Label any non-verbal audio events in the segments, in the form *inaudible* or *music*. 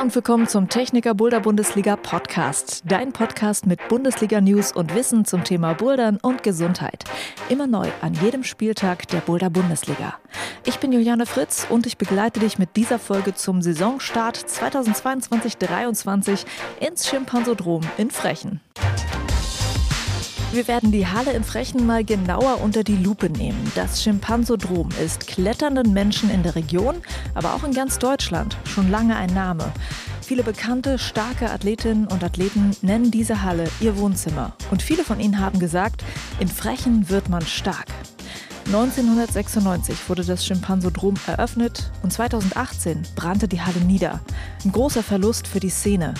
Und willkommen zum Techniker Boulder Bundesliga Podcast. Dein Podcast mit Bundesliga News und Wissen zum Thema Bouldern und Gesundheit. Immer neu an jedem Spieltag der Boulder Bundesliga. Ich bin Juliane Fritz und ich begleite dich mit dieser Folge zum Saisonstart 2022-23 ins Schimpansodrom in Frechen. Wir werden die Halle in Frechen mal genauer unter die Lupe nehmen. Das Schimpansodrom ist kletternden Menschen in der Region, aber auch in ganz Deutschland schon lange ein Name. Viele bekannte, starke Athletinnen und Athleten nennen diese Halle ihr Wohnzimmer. Und viele von ihnen haben gesagt, in Frechen wird man stark. 1996 wurde das Schimpansodrom eröffnet und 2018 brannte die Halle nieder. Ein großer Verlust für die Szene.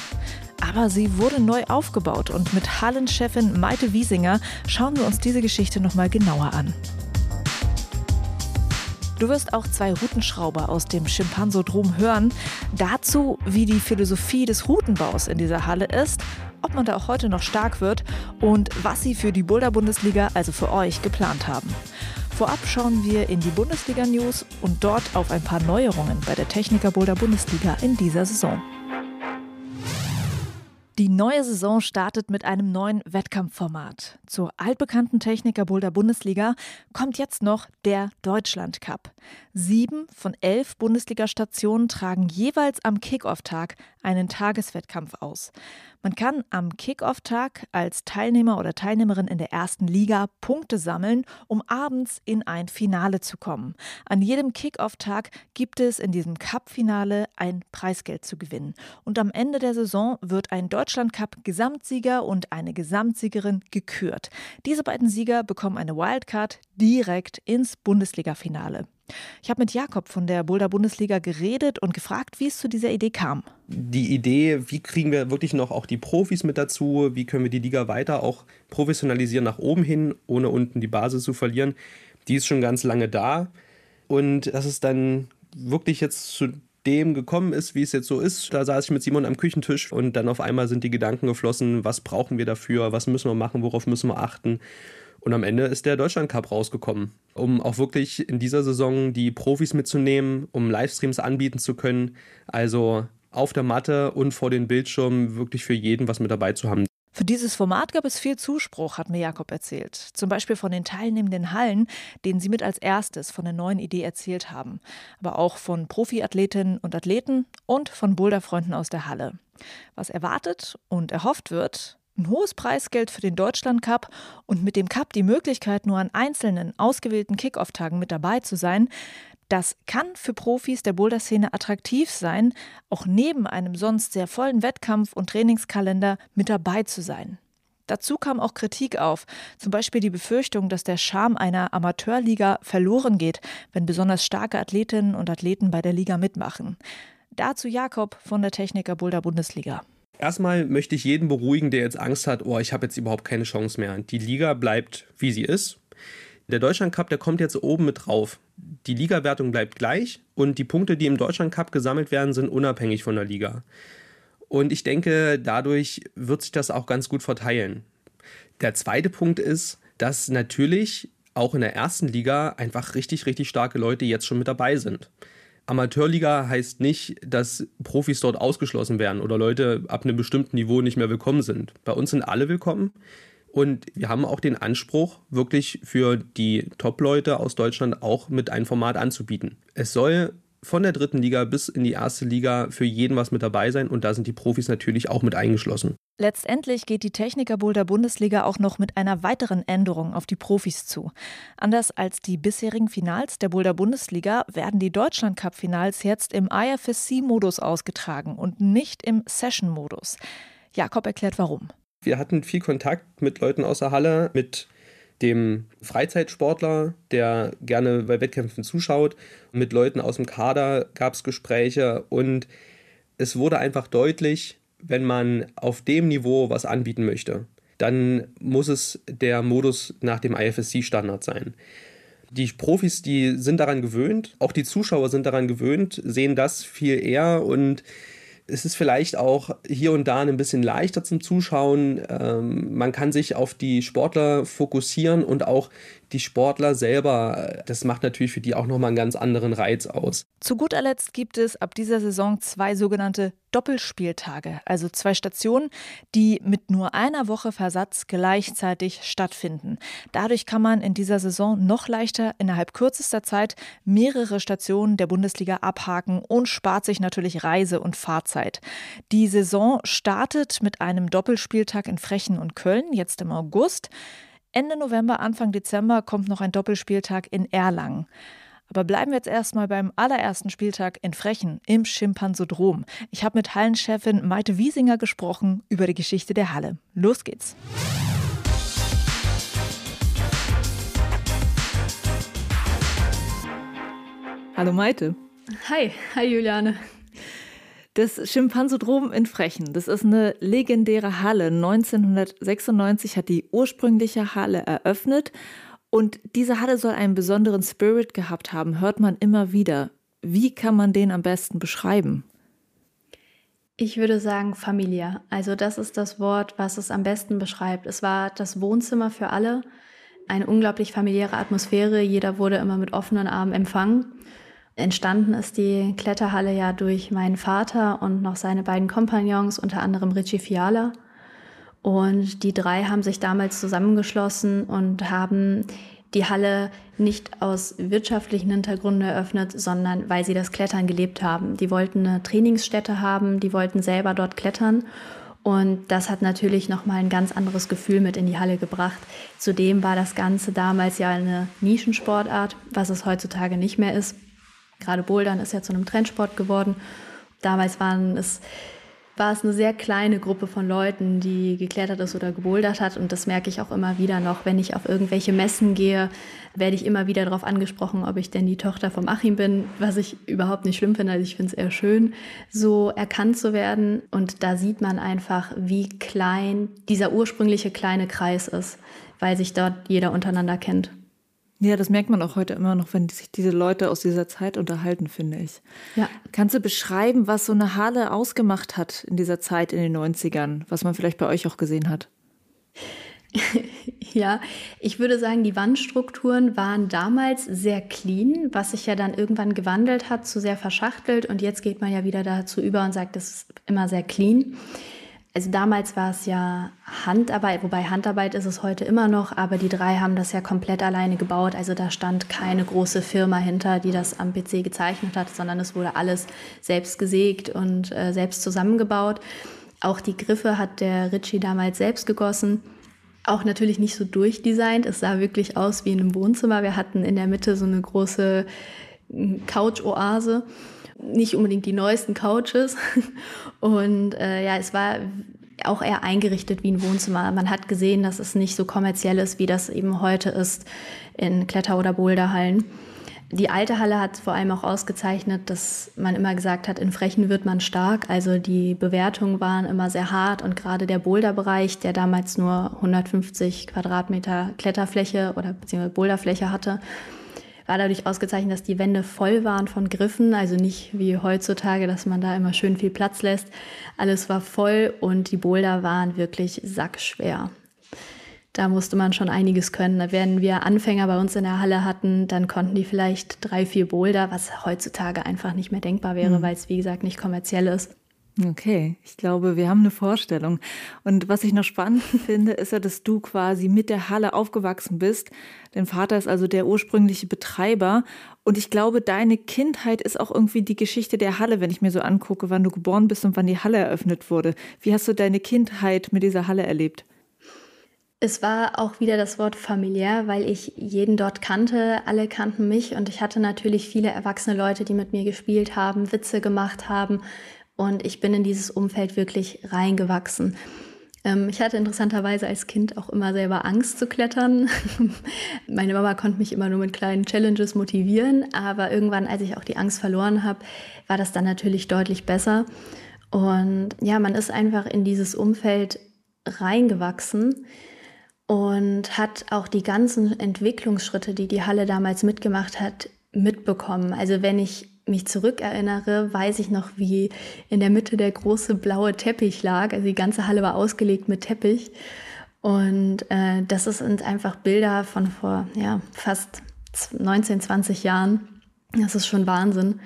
Aber sie wurde neu aufgebaut und mit Hallenchefin Maite Wiesinger schauen wir uns diese Geschichte nochmal genauer an. Du wirst auch zwei Routenschrauber aus dem Schimpansodrom hören. Dazu, wie die Philosophie des Routenbaus in dieser Halle ist, ob man da auch heute noch stark wird und was sie für die Boulder-Bundesliga, also für euch, geplant haben. Vorab schauen wir in die Bundesliga-News und dort auf ein paar Neuerungen bei der Techniker Boulder Bundesliga in dieser Saison. Die neue Saison startet mit einem neuen Wettkampfformat. Zur altbekannten Techniker Boulder Bundesliga kommt jetzt noch der Deutschland Cup. Sieben von elf Bundesliga-Stationen tragen jeweils am Kickoff-Tag einen Tageswettkampf aus. Man kann am Kickoff-Tag als Teilnehmer oder Teilnehmerin in der ersten Liga Punkte sammeln, um abends in ein Finale zu kommen. An jedem Kickoff-Tag gibt es in diesem Cup-Finale ein Preisgeld zu gewinnen. Und am Ende der Saison wird ein Deutschland-Cup-Gesamtsieger und eine Gesamtsiegerin gekürt. Diese beiden Sieger bekommen eine Wildcard direkt ins Bundesliga-Finale. Ich habe mit Jakob von der Boulder Bundesliga geredet und gefragt, wie es zu dieser Idee kam. Die Idee, wie kriegen wir wirklich noch auch die Profis mit dazu, wie können wir die Liga weiter auch professionalisieren nach oben hin, ohne unten die Basis zu verlieren, die ist schon ganz lange da. Und dass es dann wirklich jetzt zu dem gekommen ist, wie es jetzt so ist. Da saß ich mit Simon am Küchentisch und dann auf einmal sind die Gedanken geflossen, was brauchen wir dafür, was müssen wir machen, worauf müssen wir achten. Und am Ende ist der Deutschland Cup rausgekommen, um auch wirklich in dieser Saison die Profis mitzunehmen, um Livestreams anbieten zu können. Also auf der Matte und vor den Bildschirmen wirklich für jeden was mit dabei zu haben. Für dieses Format gab es viel Zuspruch, hat mir Jakob erzählt. Zum Beispiel von den teilnehmenden Hallen, denen sie mit als erstes von der neuen Idee erzählt haben. Aber auch von Profiathletinnen und Athleten und von Boulderfreunden aus der Halle. Was erwartet und erhofft wird, ein hohes Preisgeld für den Deutschland Cup und mit dem Cup die Möglichkeit, nur an einzelnen ausgewählten Kickoff-Tagen mit dabei zu sein, das kann für Profis der Boulder-Szene attraktiv sein, auch neben einem sonst sehr vollen Wettkampf- und Trainingskalender mit dabei zu sein. Dazu kam auch Kritik auf, zum Beispiel die Befürchtung, dass der Charme einer Amateurliga verloren geht, wenn besonders starke Athletinnen und Athleten bei der Liga mitmachen. Dazu Jakob von der Techniker Boulder Bundesliga. Erstmal möchte ich jeden beruhigen, der jetzt Angst hat, oh, ich habe jetzt überhaupt keine Chance mehr. Die Liga bleibt, wie sie ist. Der Deutschland Cup, der kommt jetzt oben mit drauf. Die Ligawertung bleibt gleich und die Punkte, die im Deutschland Cup gesammelt werden, sind unabhängig von der Liga. Und ich denke, dadurch wird sich das auch ganz gut verteilen. Der zweite Punkt ist, dass natürlich auch in der ersten Liga einfach richtig, richtig starke Leute jetzt schon mit dabei sind. Amateurliga heißt nicht, dass Profis dort ausgeschlossen werden oder Leute ab einem bestimmten Niveau nicht mehr willkommen sind. Bei uns sind alle willkommen. Und wir haben auch den Anspruch, wirklich für die Top-Leute aus Deutschland auch mit einem Format anzubieten. Es soll von der dritten Liga bis in die erste Liga für jeden was mit dabei sein und da sind die Profis natürlich auch mit eingeschlossen. Letztendlich geht die Techniker Boulder Bundesliga auch noch mit einer weiteren Änderung auf die Profis zu. Anders als die bisherigen Finals der Boulder Bundesliga werden die Deutschland Cup Finals jetzt im IFSC Modus ausgetragen und nicht im Session Modus. Jakob erklärt warum. Wir hatten viel Kontakt mit Leuten aus der Halle, mit dem Freizeitsportler, der gerne bei Wettkämpfen zuschaut. Mit Leuten aus dem Kader gab es Gespräche und es wurde einfach deutlich, wenn man auf dem Niveau was anbieten möchte, dann muss es der Modus nach dem IFSC-Standard sein. Die Profis, die sind daran gewöhnt, auch die Zuschauer sind daran gewöhnt, sehen das viel eher und es ist vielleicht auch hier und da ein bisschen leichter zum Zuschauen. Ähm, man kann sich auf die Sportler fokussieren und auch die Sportler selber, das macht natürlich für die auch nochmal einen ganz anderen Reiz aus. Zu guter Letzt gibt es ab dieser Saison zwei sogenannte Doppelspieltage, also zwei Stationen, die mit nur einer Woche Versatz gleichzeitig stattfinden. Dadurch kann man in dieser Saison noch leichter innerhalb kürzester Zeit mehrere Stationen der Bundesliga abhaken und spart sich natürlich Reise- und Fahrzeit. Die Saison startet mit einem Doppelspieltag in Frechen und Köln, jetzt im August. Ende November, Anfang Dezember kommt noch ein Doppelspieltag in Erlangen. Aber bleiben wir jetzt erstmal beim allerersten Spieltag in Frechen im Schimpansodrom. Ich habe mit Hallenchefin Maite Wiesinger gesprochen über die Geschichte der Halle. Los geht's. Hallo Maite. Hi, hi Juliane. Das Schimpansodrom in Frechen, das ist eine legendäre Halle. 1996 hat die ursprüngliche Halle eröffnet und diese Halle soll einen besonderen Spirit gehabt haben, hört man immer wieder. Wie kann man den am besten beschreiben? Ich würde sagen familiär. Also das ist das Wort, was es am besten beschreibt. Es war das Wohnzimmer für alle, eine unglaublich familiäre Atmosphäre. Jeder wurde immer mit offenen Armen empfangen. Entstanden ist die Kletterhalle ja durch meinen Vater und noch seine beiden Kompagnons, unter anderem Richie Fiala. Und die drei haben sich damals zusammengeschlossen und haben die Halle nicht aus wirtschaftlichen Hintergründen eröffnet, sondern weil sie das Klettern gelebt haben. Die wollten eine Trainingsstätte haben, die wollten selber dort klettern. Und das hat natürlich nochmal ein ganz anderes Gefühl mit in die Halle gebracht. Zudem war das Ganze damals ja eine Nischensportart, was es heutzutage nicht mehr ist. Gerade Bouldern ist ja zu einem Trendsport geworden. Damals waren es war es eine sehr kleine Gruppe von Leuten, die geklettert ist oder gebouldert hat. Und das merke ich auch immer wieder noch. Wenn ich auf irgendwelche Messen gehe, werde ich immer wieder darauf angesprochen, ob ich denn die Tochter von Achim bin, was ich überhaupt nicht schlimm finde. Also ich finde es eher schön, so erkannt zu werden. Und da sieht man einfach, wie klein dieser ursprüngliche kleine Kreis ist, weil sich dort jeder untereinander kennt. Ja, das merkt man auch heute immer noch, wenn sich diese Leute aus dieser Zeit unterhalten, finde ich. Ja. Kannst du beschreiben, was so eine Halle ausgemacht hat in dieser Zeit in den 90ern, was man vielleicht bei euch auch gesehen hat? *laughs* ja, ich würde sagen, die Wandstrukturen waren damals sehr clean, was sich ja dann irgendwann gewandelt hat, zu sehr verschachtelt und jetzt geht man ja wieder dazu über und sagt, es ist immer sehr clean. Also damals war es ja Handarbeit, wobei Handarbeit ist es heute immer noch, aber die drei haben das ja komplett alleine gebaut. Also da stand keine große Firma hinter, die das am PC gezeichnet hat, sondern es wurde alles selbst gesägt und äh, selbst zusammengebaut. Auch die Griffe hat der Ritchie damals selbst gegossen. Auch natürlich nicht so durchdesignt. Es sah wirklich aus wie in einem Wohnzimmer. Wir hatten in der Mitte so eine große hm, Couch-Oase nicht unbedingt die neuesten Couches. *laughs* Und äh, ja, es war auch eher eingerichtet wie ein Wohnzimmer. Man hat gesehen, dass es nicht so kommerziell ist, wie das eben heute ist in Kletter- oder Boulderhallen. Die alte Halle hat vor allem auch ausgezeichnet, dass man immer gesagt hat, in Frechen wird man stark. Also die Bewertungen waren immer sehr hart und gerade der Boulderbereich, der damals nur 150 Quadratmeter Kletterfläche oder beziehungsweise Boulderfläche hatte, war dadurch ausgezeichnet, dass die Wände voll waren von Griffen, also nicht wie heutzutage, dass man da immer schön viel Platz lässt. Alles war voll und die Boulder waren wirklich sackschwer. Da musste man schon einiges können. Wenn wir Anfänger bei uns in der Halle hatten, dann konnten die vielleicht drei, vier Boulder, was heutzutage einfach nicht mehr denkbar wäre, mhm. weil es, wie gesagt, nicht kommerziell ist. Okay, ich glaube, wir haben eine Vorstellung. Und was ich noch spannend *laughs* finde, ist ja, dass du quasi mit der Halle aufgewachsen bist. Dein Vater ist also der ursprüngliche Betreiber. Und ich glaube, deine Kindheit ist auch irgendwie die Geschichte der Halle, wenn ich mir so angucke, wann du geboren bist und wann die Halle eröffnet wurde. Wie hast du deine Kindheit mit dieser Halle erlebt? Es war auch wieder das Wort familiär, weil ich jeden dort kannte, alle kannten mich und ich hatte natürlich viele erwachsene Leute, die mit mir gespielt haben, Witze gemacht haben, und ich bin in dieses Umfeld wirklich reingewachsen. Ähm, ich hatte interessanterweise als Kind auch immer selber Angst zu klettern. *laughs* Meine Mama konnte mich immer nur mit kleinen Challenges motivieren, aber irgendwann, als ich auch die Angst verloren habe, war das dann natürlich deutlich besser. Und ja, man ist einfach in dieses Umfeld reingewachsen und hat auch die ganzen Entwicklungsschritte, die die Halle damals mitgemacht hat, mitbekommen. Also wenn ich mich zurückerinnere, weiß ich noch, wie in der Mitte der große blaue Teppich lag. Also die ganze Halle war ausgelegt mit Teppich. Und äh, das sind einfach Bilder von vor ja, fast 19, 20 Jahren. Das ist schon Wahnsinn.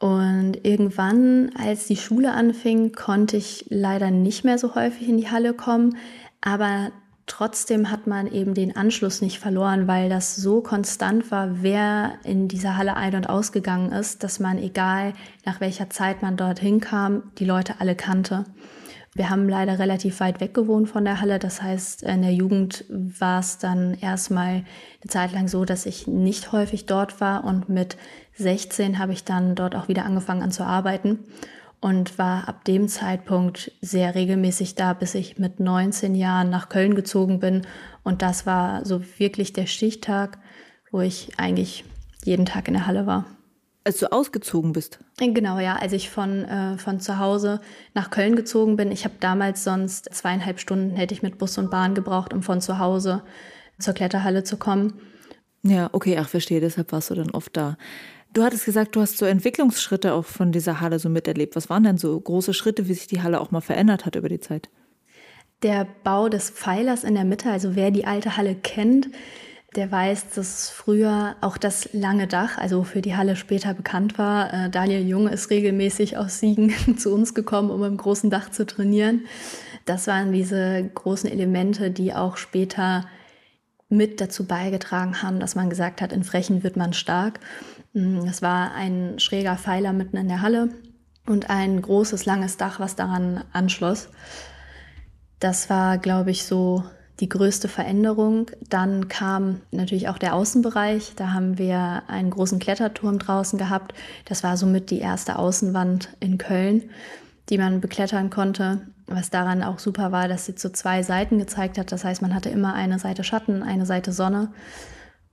Und irgendwann, als die Schule anfing, konnte ich leider nicht mehr so häufig in die Halle kommen. Aber trotzdem hat man eben den Anschluss nicht verloren, weil das so konstant war, wer in dieser Halle ein- und ausgegangen ist, dass man, egal nach welcher Zeit man dorthin kam, die Leute alle kannte. Wir haben leider relativ weit weg gewohnt von der Halle. Das heißt, in der Jugend war es dann erstmal eine Zeit lang so, dass ich nicht häufig dort war. Und mit 16 habe ich dann dort auch wieder angefangen an zu arbeiten und war ab dem Zeitpunkt sehr regelmäßig da, bis ich mit 19 Jahren nach Köln gezogen bin. Und das war so wirklich der Stichtag, wo ich eigentlich jeden Tag in der Halle war. Als du ausgezogen bist? Genau, ja. Als ich von, äh, von zu Hause nach Köln gezogen bin. Ich habe damals sonst zweieinhalb Stunden hätte ich mit Bus und Bahn gebraucht, um von zu Hause zur Kletterhalle zu kommen. Ja, okay, ach, verstehe. Deshalb warst du dann oft da. Du hattest gesagt, du hast so Entwicklungsschritte auch von dieser Halle so miterlebt. Was waren denn so große Schritte, wie sich die Halle auch mal verändert hat über die Zeit? Der Bau des Pfeilers in der Mitte, also wer die alte Halle kennt, der weiß, dass früher auch das lange Dach, also für die Halle später bekannt war. Äh, Daniel Jung ist regelmäßig aus Siegen *laughs* zu uns gekommen, um im großen Dach zu trainieren. Das waren diese großen Elemente, die auch später mit dazu beigetragen haben, dass man gesagt hat, in Frechen wird man stark. Mm, es war ein schräger Pfeiler mitten in der Halle und ein großes, langes Dach, was daran anschloss. Das war, glaube ich, so die größte Veränderung. Dann kam natürlich auch der Außenbereich. Da haben wir einen großen Kletterturm draußen gehabt. Das war somit die erste Außenwand in Köln, die man beklettern konnte. Was daran auch super war, dass sie zu zwei Seiten gezeigt hat. Das heißt, man hatte immer eine Seite Schatten, eine Seite Sonne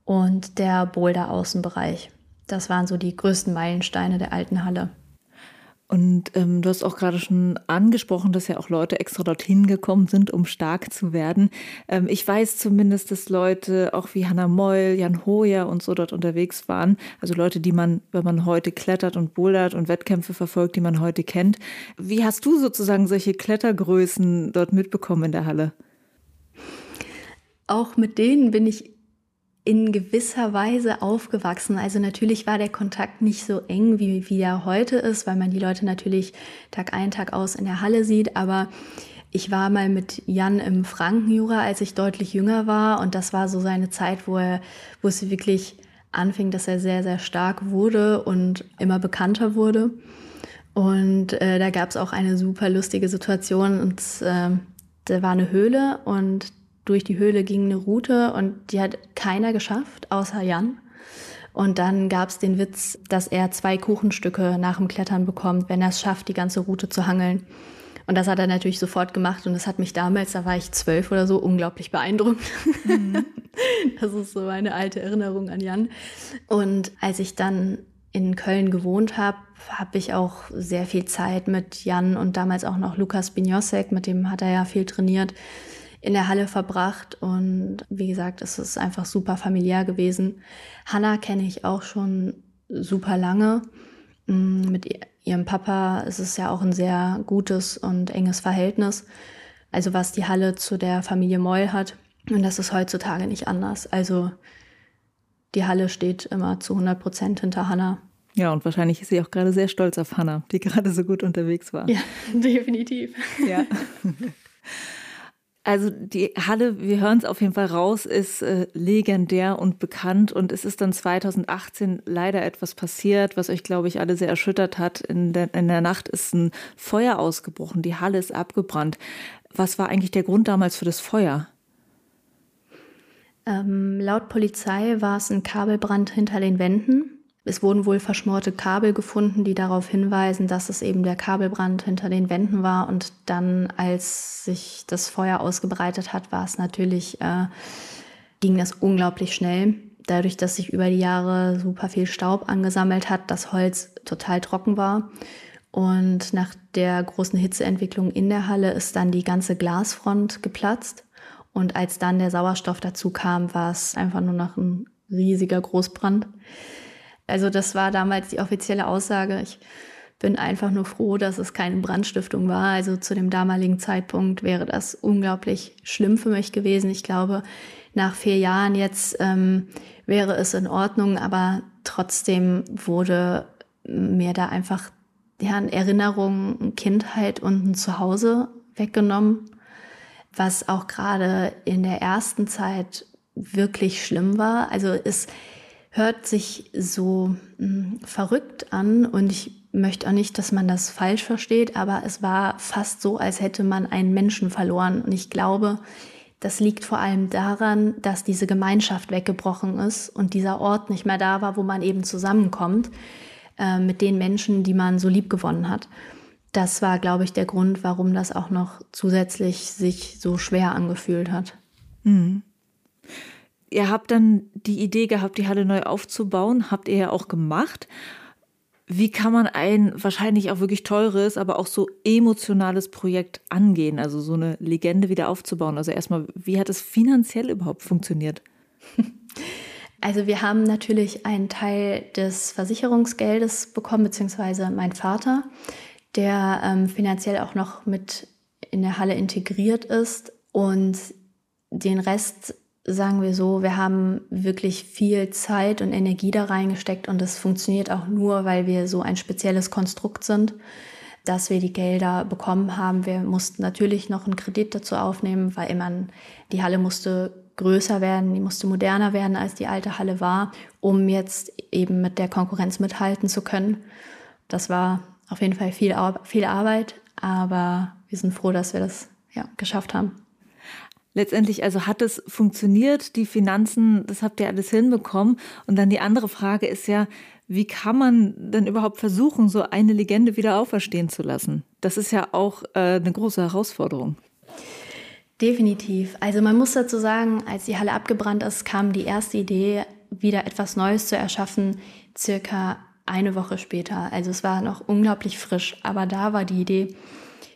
und der Boulder-Außenbereich. Das waren so die größten Meilensteine der alten Halle. Und ähm, du hast auch gerade schon angesprochen, dass ja auch Leute extra dorthin gekommen sind, um stark zu werden. Ähm, ich weiß zumindest, dass Leute auch wie Hannah Moll, Jan Hoyer und so dort unterwegs waren. Also Leute, die man, wenn man heute klettert und bouldert und Wettkämpfe verfolgt, die man heute kennt. Wie hast du sozusagen solche Klettergrößen dort mitbekommen in der Halle? Auch mit denen bin ich in gewisser Weise aufgewachsen. Also natürlich war der Kontakt nicht so eng, wie, wie er heute ist, weil man die Leute natürlich Tag ein, Tag aus in der Halle sieht. Aber ich war mal mit Jan im Frankenjura, als ich deutlich jünger war. Und das war so seine Zeit, wo er, wo es wirklich anfing, dass er sehr, sehr stark wurde und immer bekannter wurde. Und äh, da gab es auch eine super lustige Situation. Und äh, da war eine Höhle und durch die Höhle ging eine Route und die hat keiner geschafft, außer Jan. Und dann gab es den Witz, dass er zwei Kuchenstücke nach dem Klettern bekommt, wenn er es schafft, die ganze Route zu hangeln. Und das hat er natürlich sofort gemacht und das hat mich damals, da war ich zwölf oder so, unglaublich beeindruckt. Mhm. *laughs* Das ist so meine alte Erinnerung an Jan. Und als ich dann in Köln gewohnt habe, habe ich auch sehr viel Zeit mit Jan und damals auch noch Lukas Binosek, mit dem hat er ja viel trainiert, in der Halle verbracht und wie gesagt, es ist einfach super familiär gewesen. Hanna kenne ich auch schon super lange. Mm, mit ihrem Papa ist es ja auch ein sehr gutes und enges Verhältnis. Also was die Halle zu der Familie Moll hat. Und das ist heutzutage nicht anders. Also die Halle steht immer zu 100 Prozent hinter Hanna. Ja, und wahrscheinlich ist sie auch gerade sehr stolz auf Hanna, die *laughs* gerade so gut unterwegs war. Ja, *laughs* definitiv. Ja. *laughs* Also die Halle, wir hören es auf jeden Fall raus, ist äh, legendär und bekannt und es ist dann 2018 leider etwas passiert, was euch, glaube ich, alle sehr erschüttert hat. In der, in der Nacht ist ein Feuer ausgebrochen, die Halle ist abgebrannt. Was war eigentlich der Grund damals für das Feuer? Ähm, laut Polizei war es ein Kabelbrand hinter den Wänden. Es wurden wohl verschmorte Kabel gefunden, die darauf hinweisen, dass es eben der Kabelbrand hinter den Wänden war. Und dann, als sich das Feuer ausgebreitet hat, war es natürlich, äh, ging das unglaublich schnell. Dadurch, dass sich über die Jahre super viel Staub angesammelt hat, das Holz total trocken war. Und nach der großen Hitzeentwicklung in der Halle ist dann die ganze Glasfront geplatzt. Und als dann der Sauerstoff dazu kam, war es einfach nur noch ein riesiger Großbrand. Also das war damals die offizielle Aussage. Ich bin einfach nur froh, dass es keine Brandstiftung war. Also zu dem damaligen Zeitpunkt wäre das unglaublich schlimm für mich gewesen. Ich glaube, nach vier Jahren jetzt ähm, wäre es in Ordnung, aber trotzdem wurde mir da einfach ja, eine Erinnerung, Kindheit und ein Zuhause weggenommen, was auch gerade in der ersten Zeit wirklich schlimm war. Also es hört sich so mh, hm, verrückt an und ich möchte auch nicht, dass man das falsch versteht, aber es war fast so, als hätte man einen Menschen verloren. Und ich glaube, das liegt vor allem daran, dass diese Gemeinschaft weggebrochen ist und dieser Ort nicht mehr da war, wo man eben zusammenkommt äh, mit den Menschen, die man so lieb gewonnen hat. Das war, glaube ich, der Grund, warum das auch noch zusätzlich sich so schwer angefühlt hat. Mhm. Ihr habt dann die Idee gehabt, die Halle neu aufzubauen, habt ihr ja auch gemacht. Wie kann man ein wahrscheinlich auch wirklich teures, aber auch so emotionales Projekt angehen, also so eine Legende wieder aufzubauen? Also erstmal, wie hat es finanziell überhaupt funktioniert? *laughs* Also wir haben natürlich einen Teil des Versicherungsgeldes bekommen, beziehungsweise mein Vater, der ähm, finanziell auch noch mit in der Halle integriert ist. Und den Rest sagen wir so, wir haben wirklich viel Zeit und Energie da reingesteckt und das funktioniert auch nur, weil wir so ein spezielles Konstrukt sind, dass wir die Gelder bekommen haben. Wir mussten natürlich noch einen Kredit dazu aufnehmen, weil man, die Halle musste größer werden, die musste moderner werden, als die alte Halle war, um jetzt eben mit der Konkurrenz mithalten zu können. Das war auf jeden Fall viel, viel Arbeit, aber wir sind froh, dass wir das ja, geschafft haben letztendlich, also hat es funktioniert, die Finanzen, das habt ihr alles hinbekommen. Und dann die andere Frage ist ja, wie kann man denn überhaupt versuchen, so eine Legende wieder auferstehen zu lassen? Das ist ja auch äh, eine große Herausforderung. Definitiv. Also man muss dazu sagen, als die Halle abgebrannt ist, kam die erste Idee, wieder etwas Neues zu erschaffen, circa eine Woche später. Also es war noch unglaublich frisch, aber da war die Idee,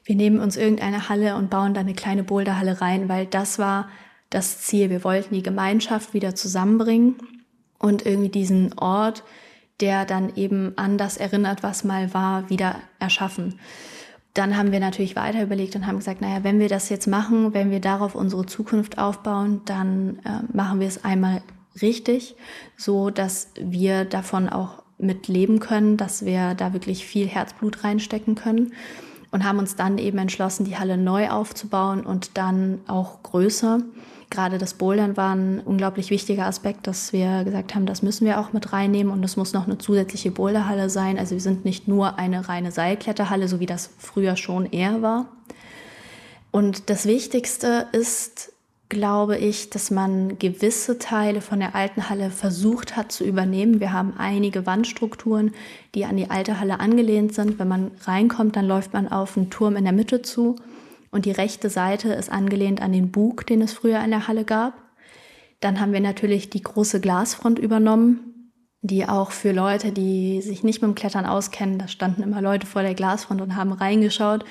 wir nehmen uns irgendeine Halle und bauen da eine kleine Boulderhalle rein, weil das war das Ziel. Wir wollten die Gemeinschaft wieder zusammenbringen und irgendwie diesen Ort, der dann eben an das erinnert, was mal war, wieder erschaffen. Dann haben wir natürlich weiter überlegt und haben gesagt, naja, wenn wir das jetzt machen, wenn wir darauf unsere Zukunft aufbauen, dann äh, machen wir es einmal richtig, so dass wir davon auch mit leben können, dass wir da wirklich viel Herzblut reinstecken können und haben uns dann eben entschlossen, die Halle neu aufzubauen und dann auch größer. Gerade das Bouldern war ein unglaublich wichtiger Aspekt, dass wir gesagt haben, das müssen wir auch mit reinnehmen und es muss noch eine zusätzliche Boulderhalle sein. Also wir sind nicht nur eine reine Seilkletterhalle, so wie das früher schon eher war. Und das Wichtigste ist, glaube ich, dass man gewisse Teile von der alten Halle versucht hat zu übernehmen. Wir haben einige Wandstrukturen, die an die alte Halle angelehnt sind. Wenn man reinkommt, dann läuft man auf einen Turm in der Mitte zu und die rechte Seite ist angelehnt an den Bug, den es früher in der Halle gab. Dann haben wir natürlich die große Glasfront übernommen, die auch für Leute, die sich nicht mit dem Klettern auskennen, da standen immer Leute vor der Glasfront und haben reingeschaut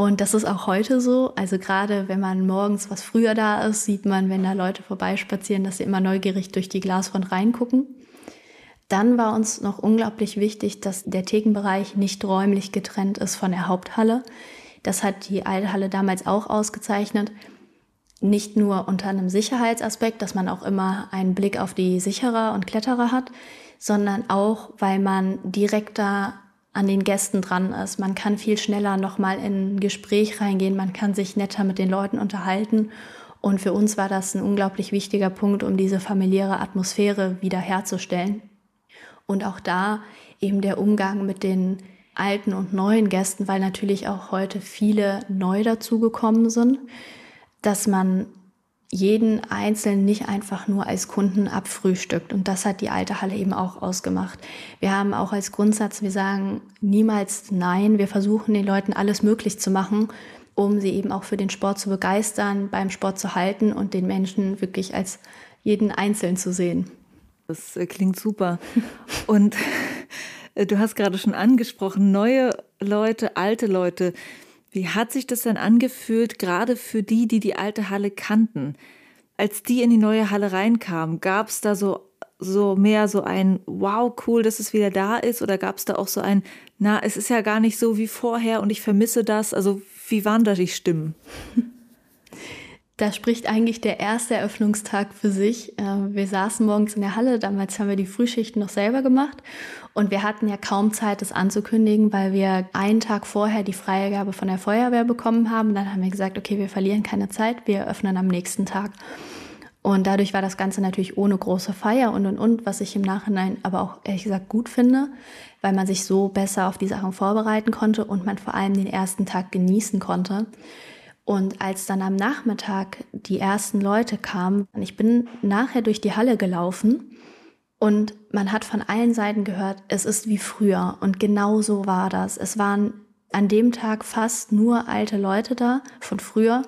und das ist auch heute so. Also gerade wenn man morgens was früher da ist, sieht man, wenn da Leute vorbeispazieren, dass sie immer neugierig durch die Glasfront reingucken. Dann war uns noch unglaublich wichtig, dass der Thekenbereich nicht räumlich getrennt ist von der Haupthalle. Das hat die Eilhalle damals auch ausgezeichnet. Nicht nur unter einem Sicherheitsaspekt, dass man auch immer einen Blick auf die Sicherer und Kletterer hat, sondern auch, weil man direkter an den Gästen dran ist. Man kann viel schneller nochmal in ein Gespräch reingehen, man kann sich netter mit den Leuten unterhalten. Und für uns war das ein unglaublich wichtiger Punkt, um diese familiäre Atmosphäre wiederherzustellen. Und auch da eben der Umgang mit den alten und neuen Gästen, weil natürlich auch heute viele neu dazugekommen sind, dass man jeden Einzelnen nicht einfach nur als Kunden abfrühstückt. Und das hat die alte Halle eben auch ausgemacht. Wir haben auch als Grundsatz, wir sagen niemals Nein. Wir versuchen den Leuten alles möglich zu machen, um sie eben auch für den Sport zu begeistern, beim Sport zu halten und den Menschen wirklich als jeden Einzelnen zu sehen. Das äh, klingt super. Und *laughs* äh, du hast gerade schon angesprochen, neue Leute, alte Leute. Wie hat sich das denn angefühlt, gerade für die, die die alte Halle kannten? Als die in die neue Halle reinkamen, gab es da so so mehr so ein Wow, cool, dass es wieder da ist? Oder gab es da auch so ein, na, es ist ja gar nicht so wie vorher und ich vermisse das? Also wie waren da die Stimmen? Da spricht eigentlich der erste Eröffnungstag für sich. Äh, wir saßen morgens in der Halle, damals haben wir die Frühschichten noch selber gemacht und wir hatten ja kaum Zeit, das anzukündigen, weil wir einen Tag vorher die Freigabe von der Feuerwehr bekommen haben. Dann haben wir gesagt, okay, wir verlieren keine Zeit, wir öffnen am nächsten Tag. Und dadurch war das Ganze natürlich ohne große Feier und und und, was ich im Nachhinein aber auch ehrlich gesagt gut finde, weil man sich so besser auf die Sachen vorbereiten konnte und man vor allem den ersten Tag genießen konnte. Und als dann am Nachmittag die ersten Leute kamen, ich bin nachher durch die Halle gelaufen und man hat von allen Seiten gehört, es ist wie früher. Und genau so war das. Es waren an dem Tag fast nur alte Leute da von früher.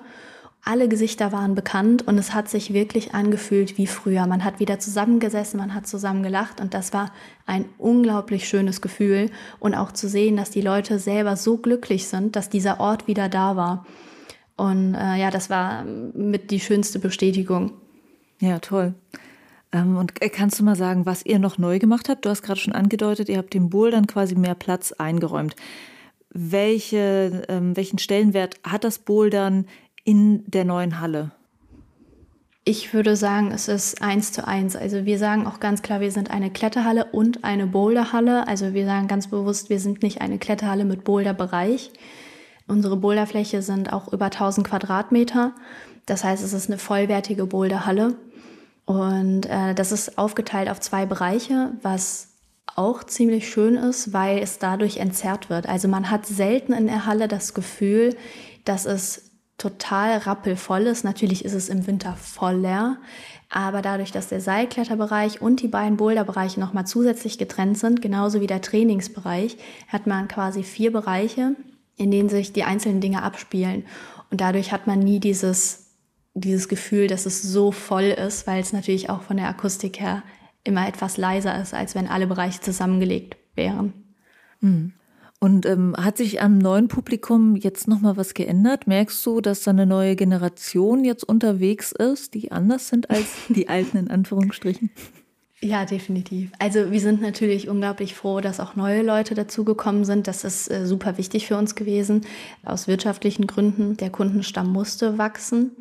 Alle Gesichter waren bekannt und es hat sich wirklich angefühlt wie früher. Man hat wieder zusammengesessen, man hat zusammen gelacht und das war ein unglaublich schönes Gefühl. Und auch zu sehen, dass die Leute selber so glücklich sind, dass dieser Ort wieder da war. Und äh, ja, das war mit die schönste Bestätigung. Ja, toll. Ähm, und äh, kannst du mal sagen, was ihr noch neu gemacht habt? Du hast gerade schon angedeutet, ihr habt dem Bouldern quasi mehr Platz eingeräumt. Welche, ähm, welchen Stellenwert hat das Bouldern in der neuen Halle? Ich würde sagen, es ist eins zu eins. Also wir sagen auch ganz klar, wir sind eine Kletterhalle und eine Boulderhalle. Also wir sagen ganz bewusst, wir sind nicht eine Kletterhalle mit Boulderbereich. Unsere Boulderfläche sind auch über 1000 Quadratmeter. Das heißt, es ist eine vollwertige Boulderhalle. Und äh, das ist aufgeteilt auf zwei Bereiche, was auch ziemlich schön ist, weil es dadurch entzerrt wird. Also man hat selten in der Halle das Gefühl, dass es total rappelvoll ist. Natürlich ist es im Winter voller, aber dadurch, dass der Seilkletterbereich und die beiden Boulderbereiche nochmal zusätzlich getrennt sind, genauso wie der Trainingsbereich, hat man quasi vier Bereiche, in denen sich die einzelnen Dinge abspielen. Und dadurch hat man nie dieses, dieses Gefühl, dass es so voll ist, weil es natürlich auch von der Akustik her immer etwas leiser ist, als wenn alle Bereiche zusammengelegt wären. Mhm. Und ähm, hat sich am neuen Publikum jetzt nochmal was geändert? Merkst du, dass da eine neue Generation jetzt unterwegs ist, die anders sind als die *laughs* alten in Anführungsstrichen? Ja, definitiv. Also wir sind natürlich unglaublich froh, dass auch neue Leute dazugekommen sind. Das ist äh, super wichtig für uns gewesen, aus wirtschaftlichen Gründen. Der Kundenstamm musste wachsen.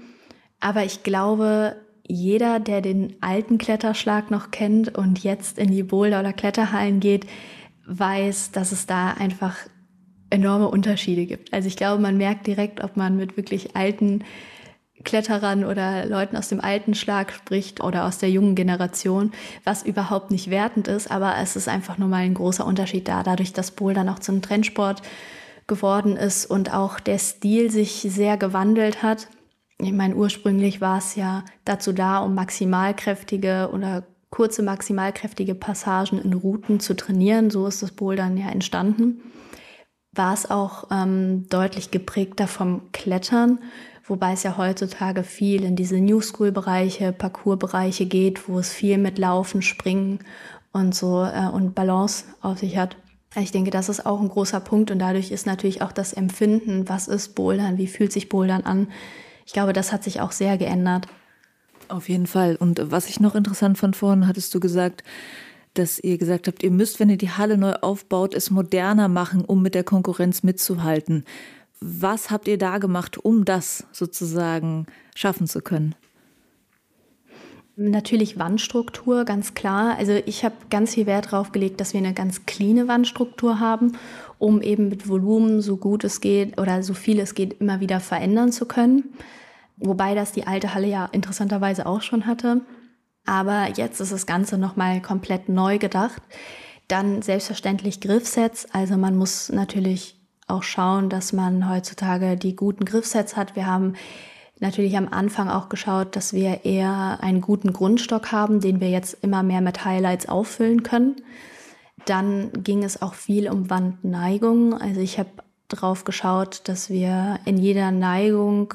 Aber ich glaube, jeder, der den alten Kletterschlag noch kennt und jetzt in die Boulder- oder Kletterhallen geht, weiß, dass es da einfach enorme Unterschiede gibt. Also ich glaube, man merkt direkt, ob man mit wirklich alten Kletterern oder Leuten aus dem alten Schlag spricht oder aus der jungen Generation, was überhaupt nicht wertend ist, aber es ist einfach nur mal ein großer Unterschied da, dadurch, dass Bouldern auch zum Trendsport geworden ist und auch der Stil sich sehr gewandelt hat. Ich meine, ursprünglich war es ja dazu da, um maximalkräftige oder kurze maximalkräftige Passagen in Routen zu trainieren. So ist das Bouldern ja entstanden. War es auch ähm, deutlich geprägter vom Klettern wobei es ja heutzutage viel in diese New School-Bereiche, Parcours-Bereiche geht, wo es viel mit Laufen, Springen und so äh, und Balance auf sich hat. Ich denke, das ist auch ein großer Punkt und dadurch ist natürlich auch das Empfinden, was ist Bouldern, wie fühlt sich Bouldern an. Ich glaube, das hat sich auch sehr geändert. Auf jeden Fall. Und was ich noch interessant fand vorhin, hattest du gesagt, dass ihr gesagt habt, ihr müsst, wenn ihr die Halle neu aufbaut, es moderner machen, um mit der Konkurrenz mitzuhalten. Was habt ihr da gemacht, um das sozusagen schaffen zu können? Natürlich Wandstruktur, ganz klar. Also ich habe ganz viel Wert darauf gelegt, dass wir eine ganz cleane Wandstruktur haben, um eben mit Volumen so gut es geht oder so viel es geht immer wieder verändern zu können. Wobei das die alte Halle ja interessanterweise auch schon hatte. Aber jetzt ist das Ganze nochmal komplett neu gedacht. Dann selbstverständlich Griffsets. Also man muss natürlich auch schauen, dass man heutzutage die guten Griffsets hat. Wir haben natürlich am Anfang auch geschaut, dass wir eher einen guten Grundstock haben, den wir jetzt immer mehr mit Highlights auffüllen können. Dann ging es auch viel um Wandneigung. Also ich habe drauf geschaut, dass wir in jeder Neigung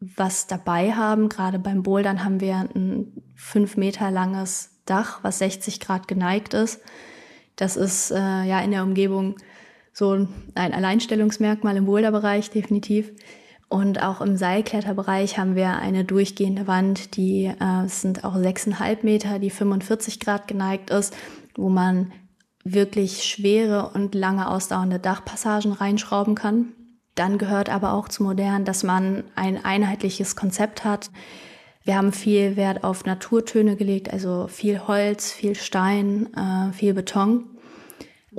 was dabei haben. Gerade beim Bouldern haben wir ein fünf Meter langes Dach, was 60 Grad geneigt ist. Das ist äh, ja in der Umgebung so ein Alleinstellungsmerkmal im Boulderbereich definitiv. Und auch im Seilkletterbereich haben wir eine durchgehende Wand, die äh, sind auch 6,5 Meter, die 45 Grad geneigt ist, wo man wirklich schwere und lange ausdauernde Dachpassagen reinschrauben kann. Dann gehört aber auch zu modern, dass man ein einheitliches Konzept hat. Wir haben viel Wert auf Naturtöne gelegt, also viel Holz, viel Stein, äh, viel Beton.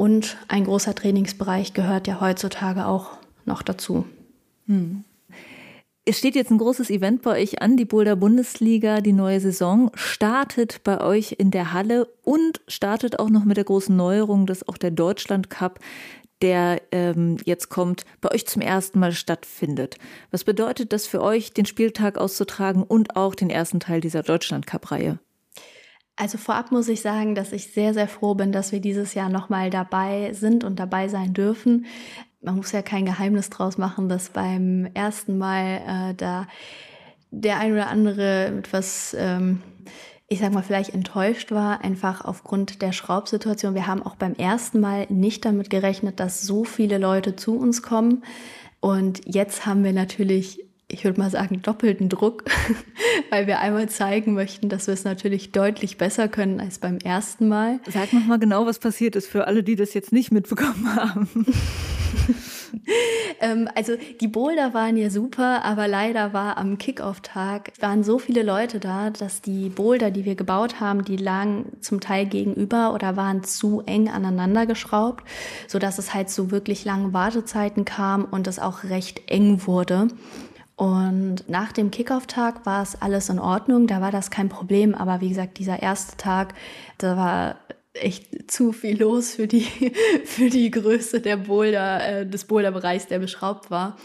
Und ein großer Trainingsbereich gehört ja heutzutage auch noch dazu. Hm. Es steht jetzt ein großes Event bei euch an, die Boulder Bundesliga, die neue Saison startet bei euch in der Halle und startet auch noch mit der großen Neuerung, dass auch der Deutschland Cup, der ähm, jetzt kommt, bei euch zum ersten Mal stattfindet. Was bedeutet das für euch, den Spieltag auszutragen und auch den ersten Teil dieser Deutschland Cup-Reihe? Also vorab muss ich sagen, dass ich sehr, sehr froh bin, dass wir dieses Jahr nochmal dabei sind und dabei sein dürfen man muss ja kein Geheimnis draus machen, dass beim ersten Mal äh, da der ein oder andere etwas, ähm, ich sag mal, vielleicht enttäuscht war, einfach aufgrund der Schraubsituation. Wir haben auch beim ersten Mal nicht damit gerechnet, dass so viele Leute zu uns kommen. Und jetzt haben wir natürlich ich würde mal sagen, doppelten Druck, *laughs* weil wir einmal zeigen möchten, dass wir es natürlich deutlich besser können als beim ersten Mal. Sag noch mal genau, was passiert ist für alle, die das jetzt nicht mitbekommen haben. *laughs* ähm, also die Boulder waren ja super, aber leider war am Kickoff-Tag waren so viele Leute da, dass die Boulder, die wir gebaut haben, die lagen zum Teil gegenüber oder waren zu eng aneinander geschraubt, so dass es halt zu wirklich langen Wartezeiten kam und es auch recht eng wurde. Und nach dem Kickoff-Tag war es alles in Ordnung, da war das kein Problem. Aber wie gesagt, dieser erste Tag, da war echt zu viel los für die, *laughs* für die Größe der Boulder, äh, des Boulderbereichs, der beschraubt war.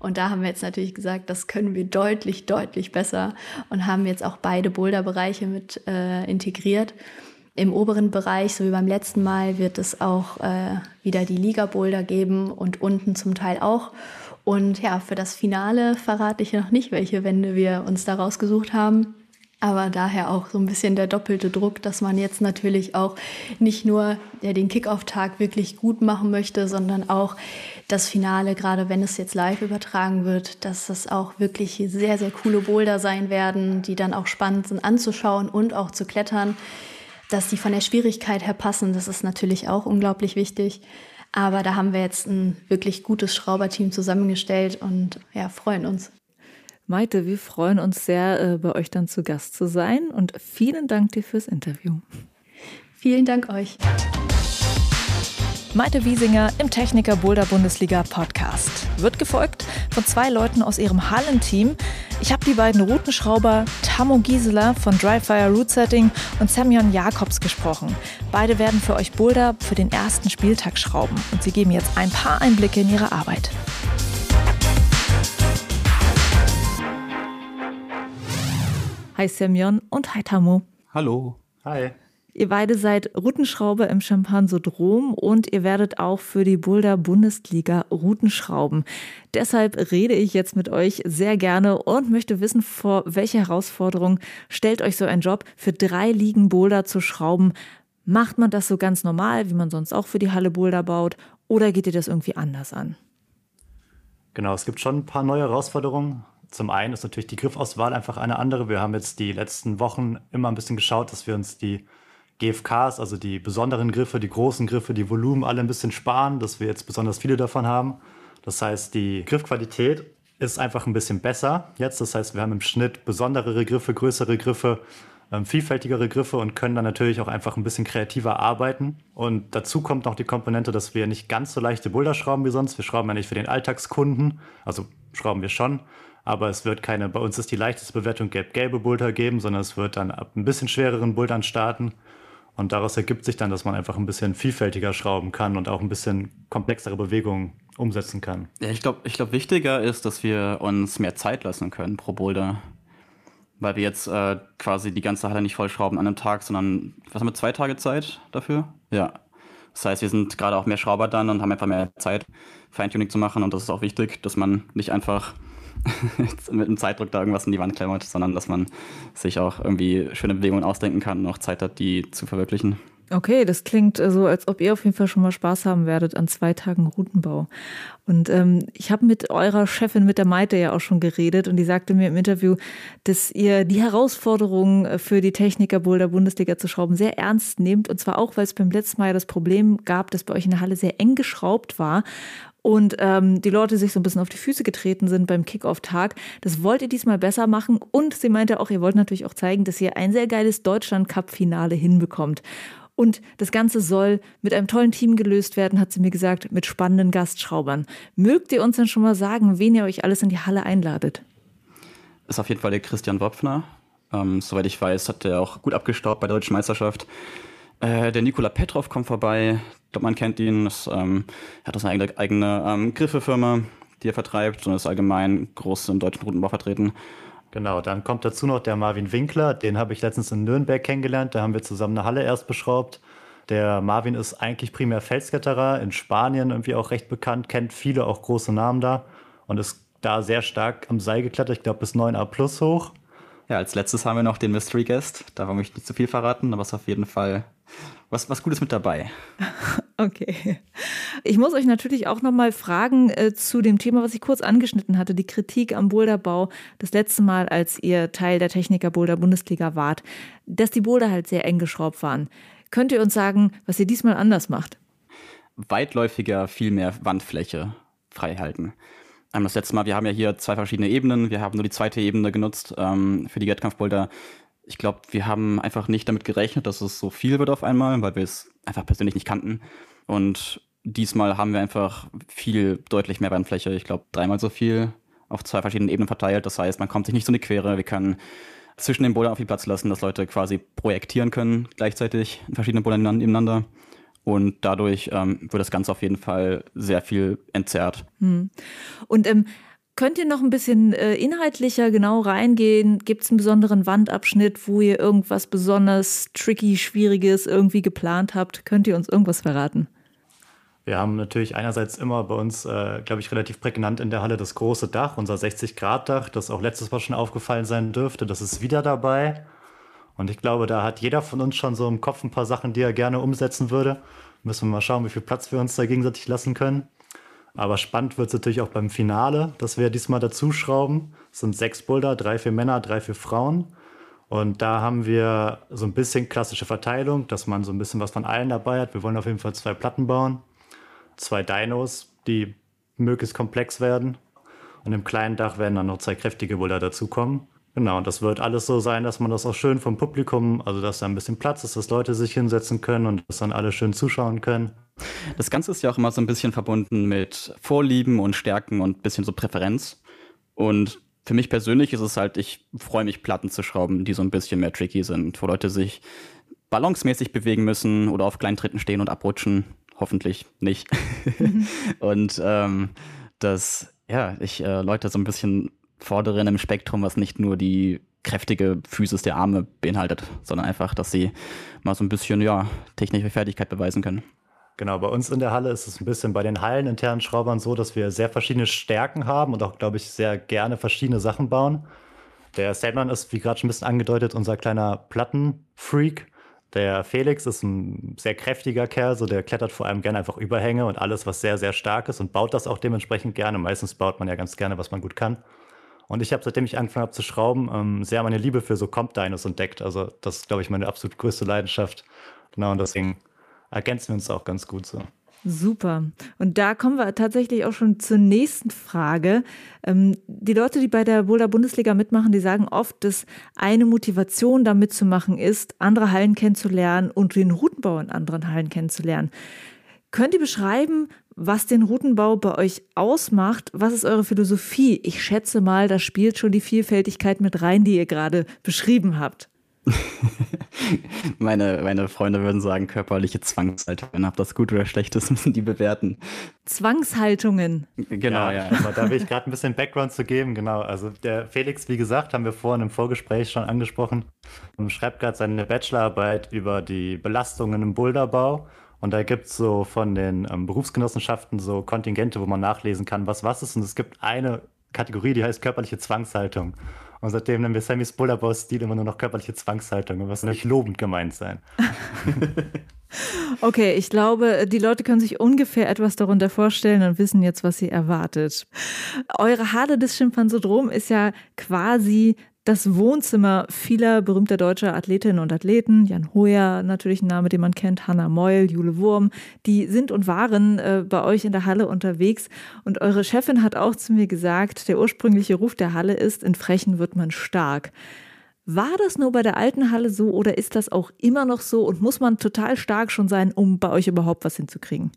Und da haben wir jetzt natürlich gesagt, das können wir deutlich, deutlich besser und haben jetzt auch beide Boulderbereiche mit äh, integriert. Im oberen Bereich, so wie beim letzten Mal, wird es auch äh, wieder die Liga-Boulder geben und unten zum Teil auch. Und ja, für das Finale verrate ich noch nicht, welche Wände wir uns da rausgesucht haben. Aber daher auch so ein bisschen der doppelte Druck, dass man jetzt natürlich auch nicht nur ja, den Kickoff-Tag wirklich gut machen möchte, sondern auch das Finale, gerade wenn es jetzt live übertragen wird, dass das auch wirklich sehr, sehr coole Boulder sein werden, die dann auch spannend sind anzuschauen und auch zu klettern. Dass die von der Schwierigkeit her passen, das ist natürlich auch unglaublich wichtig. Aber da haben wir jetzt ein wirklich gutes Schrauberteam zusammengestellt und ja, freuen uns. Maite, wir freuen uns sehr, äh, bei euch dann zu Gast zu sein und vielen Dank dir fürs Interview. Vielen Dank euch. Maite Wiesinger im Techniker Boulder Bundesliga Podcast. Wird gefolgt von zwei Leuten aus ihrem Hallenteam. Ich habe die beiden Routenschrauber Tammo Gisela von Dryfire Route Setting und Semyon Jakobs gesprochen. Beide werden für euch Boulder für den ersten Spieltag schrauben und sie geben jetzt ein paar Einblicke in ihre Arbeit. Hi Semyon und hi Tammo. Hallo. Hi. Ihr beide seid Routenschrauber im Champansodrom und ihr werdet auch für die Boulder Bundesliga Routenschrauben. Deshalb rede ich jetzt mit euch sehr gerne und möchte wissen, vor welche Herausforderung stellt euch so ein Job, für drei Ligen Boulder zu schrauben. Macht man das so ganz normal, wie man sonst auch für die Halle Boulder baut, oder geht ihr das irgendwie anders an? Genau, es gibt schon ein paar neue Herausforderungen. Zum einen ist natürlich die Griffauswahl einfach eine andere. Wir haben jetzt die letzten Wochen immer ein bisschen geschaut, dass wir uns die GFKs, also die besonderen Griffe, die großen Griffe, die Volumen alle ein bisschen sparen, dass wir jetzt besonders viele davon haben. Das heißt, die Griffqualität ist einfach ein bisschen besser jetzt. Das heißt, wir haben im Schnitt besonderere Griffe, größere Griffe, ähm, vielfältigere Griffe und können dann natürlich auch einfach ein bisschen kreativer arbeiten. Und dazu kommt noch die Komponente, dass wir nicht ganz so leichte Boulder schrauben wie sonst. Wir schrauben ja nicht für den Alltagskunden, also schrauben wir schon, aber es wird keine, bei uns ist die leichteste Bewertung gelb-gelbe Boulder geben, sondern es wird dann ab ein bisschen schwereren Bouldern starten und daraus ergibt sich dann, dass man einfach ein bisschen vielfältiger schrauben kann und auch ein bisschen komplexere Bewegungen umsetzen kann. Ja, ich glaube, ich glaub, wichtiger ist, dass wir uns mehr Zeit lassen können pro Boulder. Weil wir jetzt äh, quasi die ganze Halle nicht vollschrauben an einem Tag, sondern, was haben wir, zwei Tage Zeit dafür? Ja. Das heißt, wir sind gerade auch mehr Schrauber dann und haben einfach mehr Zeit, Feintuning zu machen. Und das ist auch wichtig, dass man nicht einfach *laughs* mit einem Zeitdruck da irgendwas in die Wand klemmert, sondern dass man sich auch irgendwie schöne Bewegungen ausdenken kann und auch Zeit hat, die zu verwirklichen. Okay, das klingt so, als ob ihr auf jeden Fall schon mal Spaß haben werdet an zwei Tagen Routenbau. Und ähm, ich habe mit eurer Chefin, mit der Maite ja auch schon geredet und die sagte mir im Interview, dass ihr die Herausforderungen äh, für die Techniker Boulder Bundesliga zu schrauben sehr ernst nehmt. Und zwar auch, weil es beim letzten Mal ja das Problem gab, dass bei euch in der Halle sehr eng geschraubt war und ähm, die Leute sich so ein bisschen auf die Füße getreten sind beim Kickoff-Tag. Das wollt ihr diesmal besser machen. Und sie meinte auch, ihr wollt natürlich auch zeigen, dass ihr ein sehr geiles Deutschland-Cup-Finale hinbekommt. Und das Ganze soll mit einem tollen Team gelöst werden, hat sie mir gesagt, mit spannenden Gastschraubern. Mögt ihr uns denn schon mal sagen, wen ihr euch alles in die Halle einladet? Ist auf jeden Fall der Christian Wopfner. Ähm, soweit ich weiß, hat er auch gut abgestaubt bei der Deutschen Meisterschaft. Äh, der Nikola Petrov kommt vorbei. Ich glaube, man kennt ihn. Das, ähm, er hat das eine eigene, eigene ähm, Griffefirma, die er vertreibt und ist allgemein groß im deutschen Routenbau vertreten. Genau, dann kommt dazu noch der Marvin Winkler. Den habe ich letztens in Nürnberg kennengelernt. Da haben wir zusammen eine Halle erst beschraubt. Der Marvin ist eigentlich primär Felskletterer, in Spanien irgendwie auch recht bekannt, kennt viele auch große Namen da und ist da sehr stark am Seil geklettert. Ich glaube bis 9a plus hoch. Ja, als letztes haben wir noch den Mystery Guest. Da möchte ich nicht zu viel verraten, aber es ist auf jeden Fall was, was Gutes mit dabei. *laughs* Okay. Ich muss euch natürlich auch nochmal fragen äh, zu dem Thema, was ich kurz angeschnitten hatte, die Kritik am Boulderbau das letzte Mal, als ihr Teil der Techniker Boulder Bundesliga wart, dass die Boulder halt sehr eng geschraubt waren. Könnt ihr uns sagen, was ihr diesmal anders macht? Weitläufiger, viel mehr Wandfläche freihalten. Ähm, das letzte Mal, wir haben ja hier zwei verschiedene Ebenen. Wir haben nur die zweite Ebene genutzt ähm, für die Wettkampfboulder ich glaube, wir haben einfach nicht damit gerechnet, dass es so viel wird auf einmal, weil wir es einfach persönlich nicht kannten. Und diesmal haben wir einfach viel, deutlich mehr Bandfläche. Ich glaube, dreimal so viel auf zwei verschiedenen Ebenen verteilt. Das heißt, man kommt sich nicht so eine Quere. Wir können zwischen den Bouldern auf viel Platz lassen, dass Leute quasi projektieren können gleichzeitig in verschiedenen Bouldern nebeneinander. Und dadurch ähm, wird das Ganze auf jeden Fall sehr viel entzerrt. Hm. Und ähm, Könnt ihr noch ein bisschen äh, inhaltlicher genau reingehen? Gibt es einen besonderen Wandabschnitt, wo ihr irgendwas besonders tricky, schwieriges irgendwie geplant habt? Könnt ihr uns irgendwas verraten? Wir haben natürlich einerseits immer bei uns, äh, glaube ich, relativ prägnant in der Halle das große Dach, unser 60-Grad-Dach, das auch letztes Mal schon aufgefallen sein dürfte. Das ist wieder dabei. Und ich glaube, da hat jeder von uns schon so im Kopf ein paar Sachen, die er gerne umsetzen würde. Müssen wir mal schauen, wie viel Platz wir uns da gegenseitig lassen können. Aber spannend wird es natürlich auch beim Finale, das wir diesmal dazu schrauben. Es sind sechs Boulder, drei für Männer, drei für Frauen. Und da haben wir so ein bisschen klassische Verteilung, dass man so ein bisschen was von allen dabei hat. Wir wollen auf jeden Fall zwei Platten bauen, zwei Dinos, die möglichst komplex werden. Und im kleinen Dach werden dann noch zwei kräftige Boulder dazukommen. Genau, und das wird alles so sein, dass man das auch schön vom Publikum, also dass da ein bisschen Platz ist, dass Leute sich hinsetzen können und dass dann alle schön zuschauen können. Das Ganze ist ja auch immer so ein bisschen verbunden mit Vorlieben und Stärken und ein bisschen so Präferenz. Und für mich persönlich ist es halt, ich freue mich, Platten zu schrauben, die so ein bisschen mehr tricky sind, wo Leute sich balancesmäßig bewegen müssen oder auf kleinen Tritten stehen und abrutschen. Hoffentlich nicht. Mhm. *laughs* und ähm, dass, ja, ich äh, Leute so ein bisschen fordere in einem Spektrum, was nicht nur die kräftige Physis der Arme beinhaltet, sondern einfach, dass sie mal so ein bisschen, ja, technische Fertigkeit beweisen können. Genau, bei uns in der Halle ist es ein bisschen bei den halleninternen Schraubern so, dass wir sehr verschiedene Stärken haben und auch, glaube ich, sehr gerne verschiedene Sachen bauen. Der Sandman ist, wie gerade schon ein bisschen angedeutet, unser kleiner Plattenfreak. Der Felix ist ein sehr kräftiger Kerl, so der klettert vor allem gerne einfach Überhänge und alles, was sehr, sehr stark ist und baut das auch dementsprechend gerne. Meistens baut man ja ganz gerne, was man gut kann. Und ich habe, seitdem ich angefangen habe zu schrauben, ähm, sehr meine Liebe für so Comp-Dinos entdeckt. Also das ist, glaube ich, meine absolut größte Leidenschaft. Genau, und deswegen ergänzen wir uns auch ganz gut so. Super. Und da kommen wir tatsächlich auch schon zur nächsten Frage. Ähm, die Leute, die bei der Boulder Bundesliga mitmachen, die sagen oft, dass eine Motivation da mitzumachen ist, andere Hallen kennenzulernen und den Routenbau in anderen Hallen kennenzulernen. Könnt ihr beschreiben, was den Routenbau bei euch ausmacht? Was ist eure Philosophie? Ich schätze mal, da spielt schon die Vielfältigkeit mit rein, die ihr gerade beschrieben habt. *laughs* meine, meine Freunde würden sagen, körperliche Zwangshaltungen. Ob das gut oder schlecht ist, *laughs* müssen die bewerten. Zwangshaltungen. Genau, ja. ja. *laughs* da will ich gerade ein bisschen Background zu geben. Genau. Also der Felix, wie gesagt, haben wir vorhin im Vorgespräch schon angesprochen, schreibt gerade seine Bachelorarbeit über die Belastungen im Boulderbau. Und da gibt es so von den ähm, Berufsgenossenschaften so Kontingente, wo man nachlesen kann, was was ist. Und es gibt eine Kategorie, die heißt körperliche Zwangshaltung. Und seitdem nennen wir Sammys Bullerbau-Stil immer nur noch körperliche Zwangshaltung, was nicht lobend gemeint sein. *laughs* Okay, ich glaube, die Leute können sich ungefähr etwas darunter vorstellen und wissen jetzt, was sie erwartet. Eure Halle des Schimpansodrom ist ja quasi das Wohnzimmer vieler berühmter deutscher Athletinnen und Athleten. Jan Hoyer, natürlich ein Name, den man kennt, Hanna Meul, Jule Wurm, die sind und waren äh, bei euch in der Halle unterwegs. Und eure Chefin hat auch zu mir gesagt, der ursprüngliche Ruf der Halle ist, in Frechen wird man stark. War das nur bei der alten Halle so oder ist das auch immer noch so und muss man total stark schon sein, um bei euch überhaupt was hinzukriegen?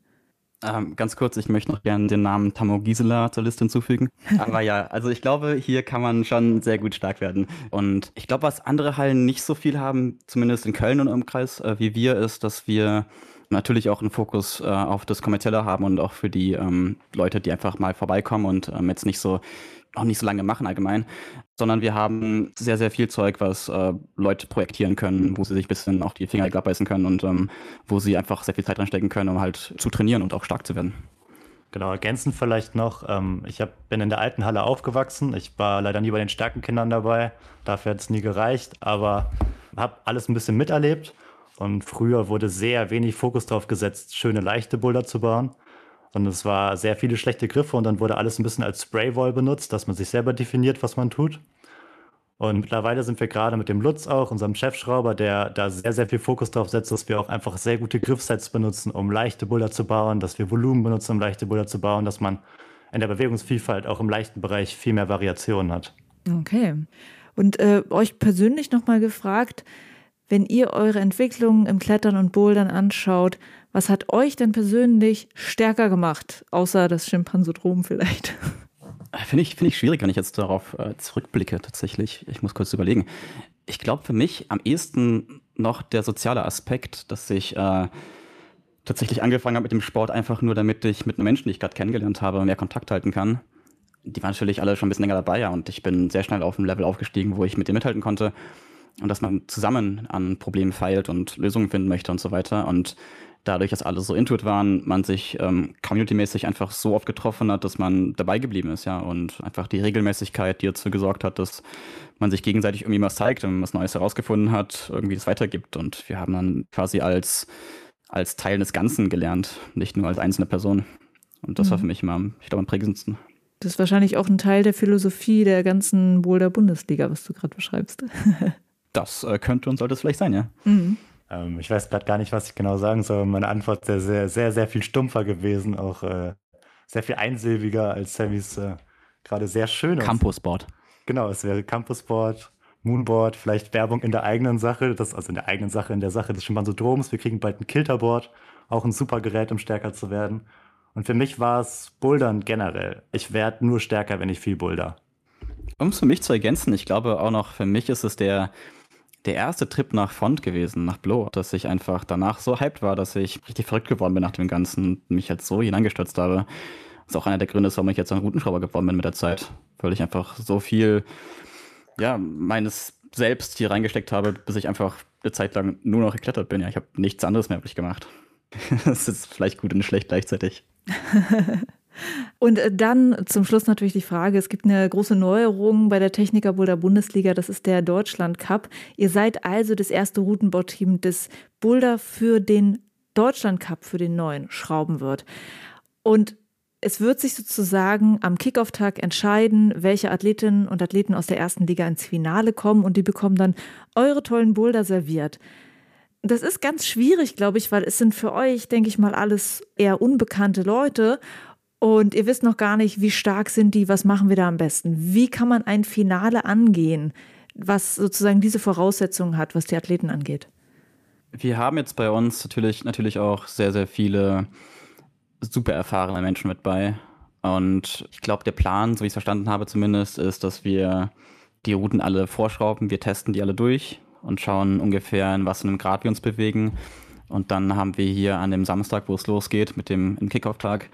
Ähm, ganz kurz, ich möchte noch gerne den Namen Tammo Gisela zur Liste hinzufügen. *laughs* Aber ja, also ich glaube, hier kann man schon sehr gut stark werden. Und ich glaube, was andere Hallen nicht so viel haben, zumindest in Köln und im Kreis, äh, wie wir, ist, dass wir natürlich auch einen Fokus äh, auf das Kommerzielle haben und auch für die ähm, Leute, die einfach mal vorbeikommen und ähm, jetzt nicht so noch nicht so lange machen allgemein, sondern wir haben sehr, sehr viel Zeug, was äh, Leute projektieren können, wo sie sich ein bisschen auch die Finger abbeißen können und ähm, wo sie einfach sehr viel Zeit reinstecken können, um halt zu trainieren und auch stark zu werden. Genau, ergänzend vielleicht noch, ähm, ich hab, bin in der alten Halle aufgewachsen. Ich war leider nie bei den starken Kindern dabei, dafür hat es nie gereicht, aber habe alles ein bisschen miterlebt. Und früher wurde sehr wenig Fokus darauf gesetzt, schöne leichte Boulder zu bauen. Und es war sehr viele schlechte Griffe und dann wurde alles ein bisschen als Spraywall benutzt, dass man sich selber definiert, was man tut. Und mittlerweile sind wir gerade mit dem Lutz auch, unserem Chefschrauber, der da sehr, sehr viel Fokus darauf setzt, dass wir auch einfach sehr gute Griffsets benutzen, um leichte Boulder zu bauen, dass wir Volumen benutzen, um leichte Boulder zu bauen, dass man in der Bewegungsvielfalt auch im leichten Bereich viel mehr Variationen hat. Okay. Und äh, euch persönlich nochmal gefragt, wenn ihr eure Entwicklungen im Klettern und Bouldern anschaut, was hat euch denn persönlich stärker gemacht, außer das Schimpansodrom vielleicht? Finde ich, find ich schwierig, wenn ich jetzt darauf äh, zurückblicke, tatsächlich. Ich muss kurz überlegen. Ich glaube, für mich am ehesten noch der soziale Aspekt, dass ich äh, tatsächlich angefangen habe mit dem Sport einfach nur, damit ich mit einem Menschen, die ich gerade kennengelernt habe, mehr Kontakt halten kann. Die waren natürlich alle schon ein bisschen länger dabei, ja, und ich bin sehr schnell auf ein Level aufgestiegen, wo ich mit denen mithalten konnte. Und dass man zusammen an Problemen feilt und Lösungen finden möchte und so weiter. Und dadurch, dass alle so intuit waren, man sich ähm, community-mäßig einfach so oft getroffen hat, dass man dabei geblieben ist, ja. Und einfach die Regelmäßigkeit, die dazu gesorgt hat, dass man sich gegenseitig irgendwie was zeigt und was Neues herausgefunden hat, irgendwie das weitergibt. Und wir haben dann quasi als, als Teil des Ganzen gelernt, nicht nur als einzelne Person. Und das mhm. war für mich immer, ich glaube, am prägendsten. Das ist wahrscheinlich auch ein Teil der Philosophie der ganzen Boulder Bundesliga, was du gerade beschreibst. *laughs* das äh, könnte und sollte es vielleicht sein, ja. Mhm. Ähm, ich weiß gerade gar nicht, was ich genau sagen soll. Meine Antwort ist sehr, sehr, sehr viel stumpfer gewesen, auch äh, sehr viel einsilbiger als Sammys äh, gerade sehr schön. Campusboard. Genau, es wäre Campusboard, Moonboard, vielleicht Werbung in der eigenen Sache, das, also in der eigenen Sache, in der Sache des Schimpansodroms. Wir kriegen bald ein Kilterboard, auch ein super Gerät, um stärker zu werden. Und für mich war es Bouldern generell. Ich werde nur stärker, wenn ich viel boulder. Um es für mich zu ergänzen, ich glaube auch noch, für mich ist es der, der erste Trip nach Font gewesen, nach Blow, dass ich einfach danach so hyped war, dass ich richtig verrückt geworden bin nach dem Ganzen und mich jetzt so hineingestürzt habe. Das ist auch einer der Gründe, warum ich jetzt ein Routenschrauber geworden bin mit der Zeit, weil ich einfach so viel, ja, meines Selbst hier reingesteckt habe, bis ich einfach eine Zeit lang nur noch geklettert bin. Ja, ich habe nichts anderes mehr wirklich gemacht. *laughs* das ist vielleicht gut und schlecht gleichzeitig. *laughs* Und äh, dann zum Schluss natürlich die Frage, es gibt eine große Neuerung bei der Techniker Boulder Bundesliga, das ist der Deutschland Cup. Ihr seid also das erste Routenbauteam, das Boulder für den Deutschland Cup, für den neuen, schrauben wird. Und es wird sich sozusagen am Kickoff-Tag entscheiden, welche Athletinnen und Athleten aus der ersten Liga ins Finale kommen und die bekommen dann eure tollen Boulder serviert. Das ist ganz schwierig, glaube ich, weil es sind für euch, denke ich mal, alles eher unbekannte Leute und ihr wisst noch gar nicht, wie stark sind die, was machen wir da am besten? Wie kann man ein Finale angehen, was sozusagen diese Voraussetzungen hat, was die Athleten angeht? Wir haben jetzt bei uns natürlich, natürlich auch sehr, sehr viele super erfahrene Menschen mit bei. Und ich glaube, der Plan, so wie ich es verstanden habe zumindest, ist, dass wir die Routen alle vorschrauben, wir testen die alle durch und schauen ungefähr, in was für einem Grad wir uns bewegen. Und dann haben wir hier an dem Samstag, wo es losgeht, mit dem Kickoff-Tag,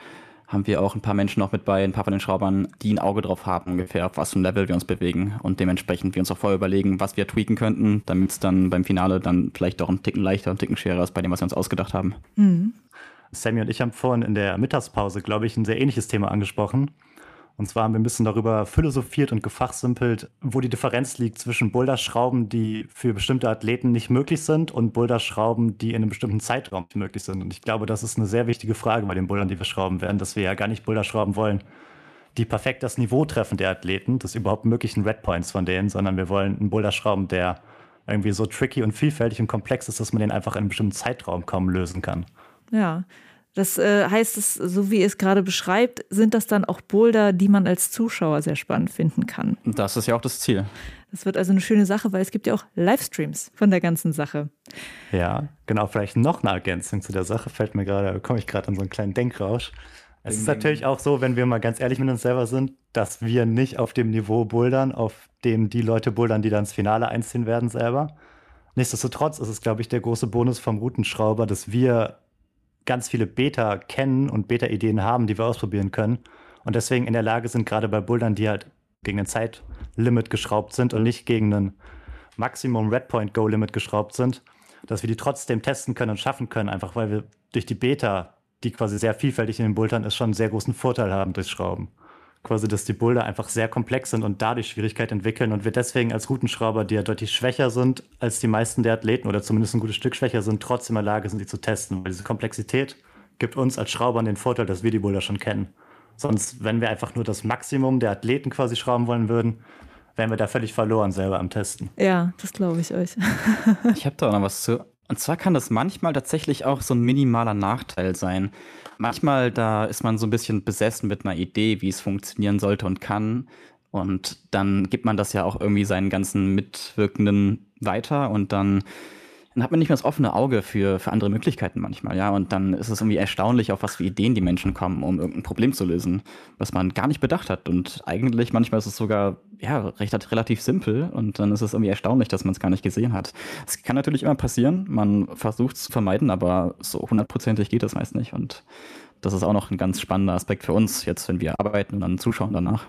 haben wir auch ein paar Menschen noch mit bei, ein paar von den Schraubern, die ein Auge drauf haben, ungefähr, auf was für ein Level wir uns bewegen. Und dementsprechend wir uns auch vorher überlegen, was wir tweaken könnten, damit es dann beim Finale dann vielleicht auch ein Ticken leichter, ein Ticken schwerer ist bei dem, was wir uns ausgedacht haben. Mhm. Sammy und ich haben vorhin in der Mittagspause, glaube ich, ein sehr ähnliches Thema angesprochen. Und zwar haben wir ein bisschen darüber philosophiert und gefachsimpelt, wo die Differenz liegt zwischen Boulderschrauben, die für bestimmte Athleten nicht möglich sind und Boulderschrauben, die in einem bestimmten Zeitraum nicht möglich sind. Und ich glaube, das ist eine sehr wichtige Frage bei den Bouldern, die wir schrauben werden, dass wir ja gar nicht Boulderschrauben wollen, die perfekt das Niveau treffen der Athleten, des überhaupt möglichen Red Points von denen, sondern wir wollen einen Boulderschrauben, der irgendwie so tricky und vielfältig und komplex ist, dass man den einfach in einem bestimmten Zeitraum kaum lösen kann. Ja, das äh, heißt, es, so wie es gerade beschreibt, sind das dann auch Boulder, die man als Zuschauer sehr spannend finden kann. Das ist ja auch das Ziel. Das wird also eine schöne Sache, weil es gibt ja auch Livestreams von der ganzen Sache. Ja, genau. Vielleicht noch eine Ergänzung zu der Sache fällt mir gerade, komme ich gerade an so einen kleinen Denkrausch. Es ist natürlich auch so, wenn wir mal ganz ehrlich mit uns selber sind, dass wir nicht auf dem Niveau bouldern, auf dem die Leute bouldern, die dann ins Finale einziehen werden selber. Nichtsdestotrotz ist es, glaube ich, der große Bonus vom Routenschrauber, dass wir ganz viele Beta kennen und Beta-Ideen haben, die wir ausprobieren können. Und deswegen in der Lage sind, gerade bei Bouldern, die halt gegen ein Zeitlimit geschraubt sind und nicht gegen ein Maximum Redpoint Go Limit geschraubt sind, dass wir die trotzdem testen können und schaffen können, einfach weil wir durch die Beta, die quasi sehr vielfältig in den Bouldern ist, schon einen sehr großen Vorteil haben durchs Schrauben quasi, dass die Boulder einfach sehr komplex sind und dadurch Schwierigkeit entwickeln und wir deswegen als Routenschrauber, die ja deutlich schwächer sind als die meisten der Athleten oder zumindest ein gutes Stück schwächer sind, trotzdem in der Lage sind, die zu testen. Weil diese Komplexität gibt uns als Schraubern den Vorteil, dass wir die Boulder schon kennen. Sonst, wenn wir einfach nur das Maximum der Athleten quasi schrauben wollen würden, wären wir da völlig verloren selber am Testen. Ja, das glaube ich euch. ich habe da auch noch was zu. Und zwar kann das manchmal tatsächlich auch so ein minimaler Nachteil sein. Manchmal, da ist man so ein bisschen besessen mit einer Idee, wie es funktionieren sollte und kann. Und dann gibt man das ja auch irgendwie seinen ganzen Mitwirkenden weiter und dann dann hat man nicht mehr das offene Auge für, für andere Möglichkeiten manchmal, ja. Und dann ist es irgendwie erstaunlich, auf was für Ideen die Menschen kommen, um irgendein Problem zu lösen, was man gar nicht bedacht hat. Und eigentlich manchmal ist es sogar, ja, recht relativ simpel und dann ist es irgendwie erstaunlich, dass man es gar nicht gesehen hat. Es kann natürlich immer passieren, man versucht es zu vermeiden, aber so hundertprozentig geht das meist nicht. Und das ist auch noch ein ganz spannender Aspekt für uns, jetzt, wenn wir arbeiten und dann zuschauen danach.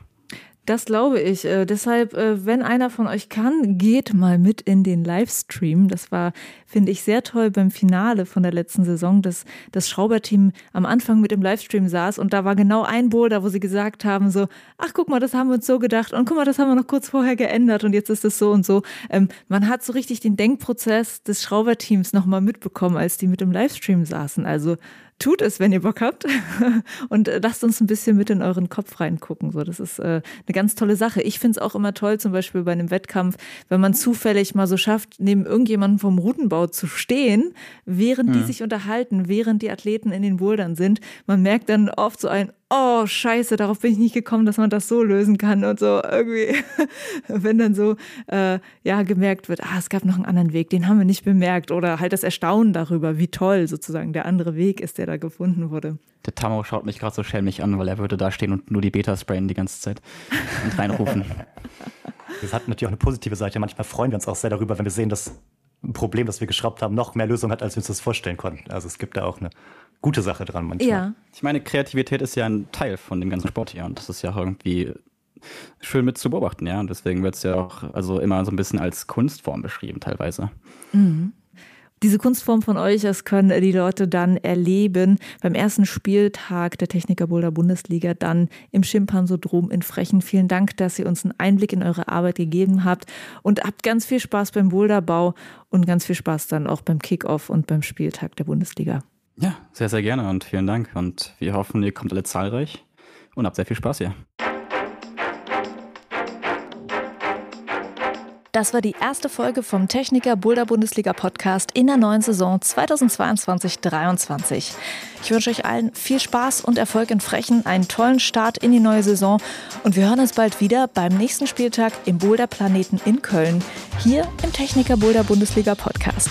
Das glaube ich. Äh, deshalb, äh, wenn einer von euch kann, geht mal mit in den Livestream. Das war, finde ich, sehr toll beim Finale von der letzten Saison, dass das Schrauberteam am Anfang mit im Livestream saß und da war genau ein Boulder, wo sie gesagt haben so, ach guck mal, das haben wir uns so gedacht und guck mal, das haben wir noch kurz vorher geändert und jetzt ist es so und so. Ähm, man hat so richtig den Denkprozess des Schrauberteams nochmal mitbekommen, als die mit im Livestream saßen. Also tut es, wenn ihr Bock habt. *laughs* Und äh, lasst uns ein bisschen mit in euren Kopf reingucken. So, das ist äh, eine ganz tolle Sache. Ich finde es auch immer toll, zum Beispiel bei einem Wettkampf, wenn man zufällig mal so schafft, neben irgendjemandem vom Routenbau zu stehen, während die sich unterhalten, während die Athleten in den Bouldern sind. Man merkt dann oft so ein, oh scheiße, darauf bin ich nicht gekommen, dass man das so lösen kann und so irgendwie, *laughs* wenn dann so äh, ja gemerkt wird, ah, es gab noch einen anderen Weg, den haben wir nicht bemerkt oder halt das Erstaunen darüber, wie toll sozusagen der andere Weg ist, der da gefunden wurde. Der Tamo schaut mich gerade so schelmig an, weil er würde da stehen und nur die Beta sprayen die ganze Zeit und reinrufen. *laughs* Das hat natürlich auch eine positive Seite. Manchmal freuen wir uns auch sehr darüber, wenn wir sehen, dass Problem, das wir geschraubt haben, noch mehr Lösung hat, als wir uns das vorstellen konnten. Also es gibt da auch eine gute Sache dran manchmal. Ja. Ich meine, Kreativität ist ja ein Teil von dem ganzen Sport hier und das ist ja auch irgendwie schön mit zu beobachten, ja. Und deswegen wird es ja auch also immer so ein bisschen als Kunstform beschrieben teilweise. Mhm. Diese Kunstform von euch, das können die Leute dann erleben beim ersten Spieltag der Techniker Boulder Bundesliga, dann im Schimpansodrom in Frechen. Vielen Dank, dass ihr uns einen Einblick in eure Arbeit gegeben habt und habt ganz viel Spaß beim Boulderbau und ganz viel Spaß dann auch beim Kickoff und beim Spieltag der Bundesliga. Ja, sehr, sehr gerne und vielen Dank. Und wir hoffen, ihr kommt alle zahlreich und habt sehr viel Spaß hier. Das war die erste Folge vom Techniker Boulder Bundesliga Podcast in der neuen Saison 2022-23. Ich wünsche euch allen viel Spaß und Erfolg in Frechen, einen tollen Start in die neue Saison und wir hören uns bald wieder beim nächsten Spieltag im Boulder Planeten in Köln, hier im Techniker Boulder Bundesliga Podcast.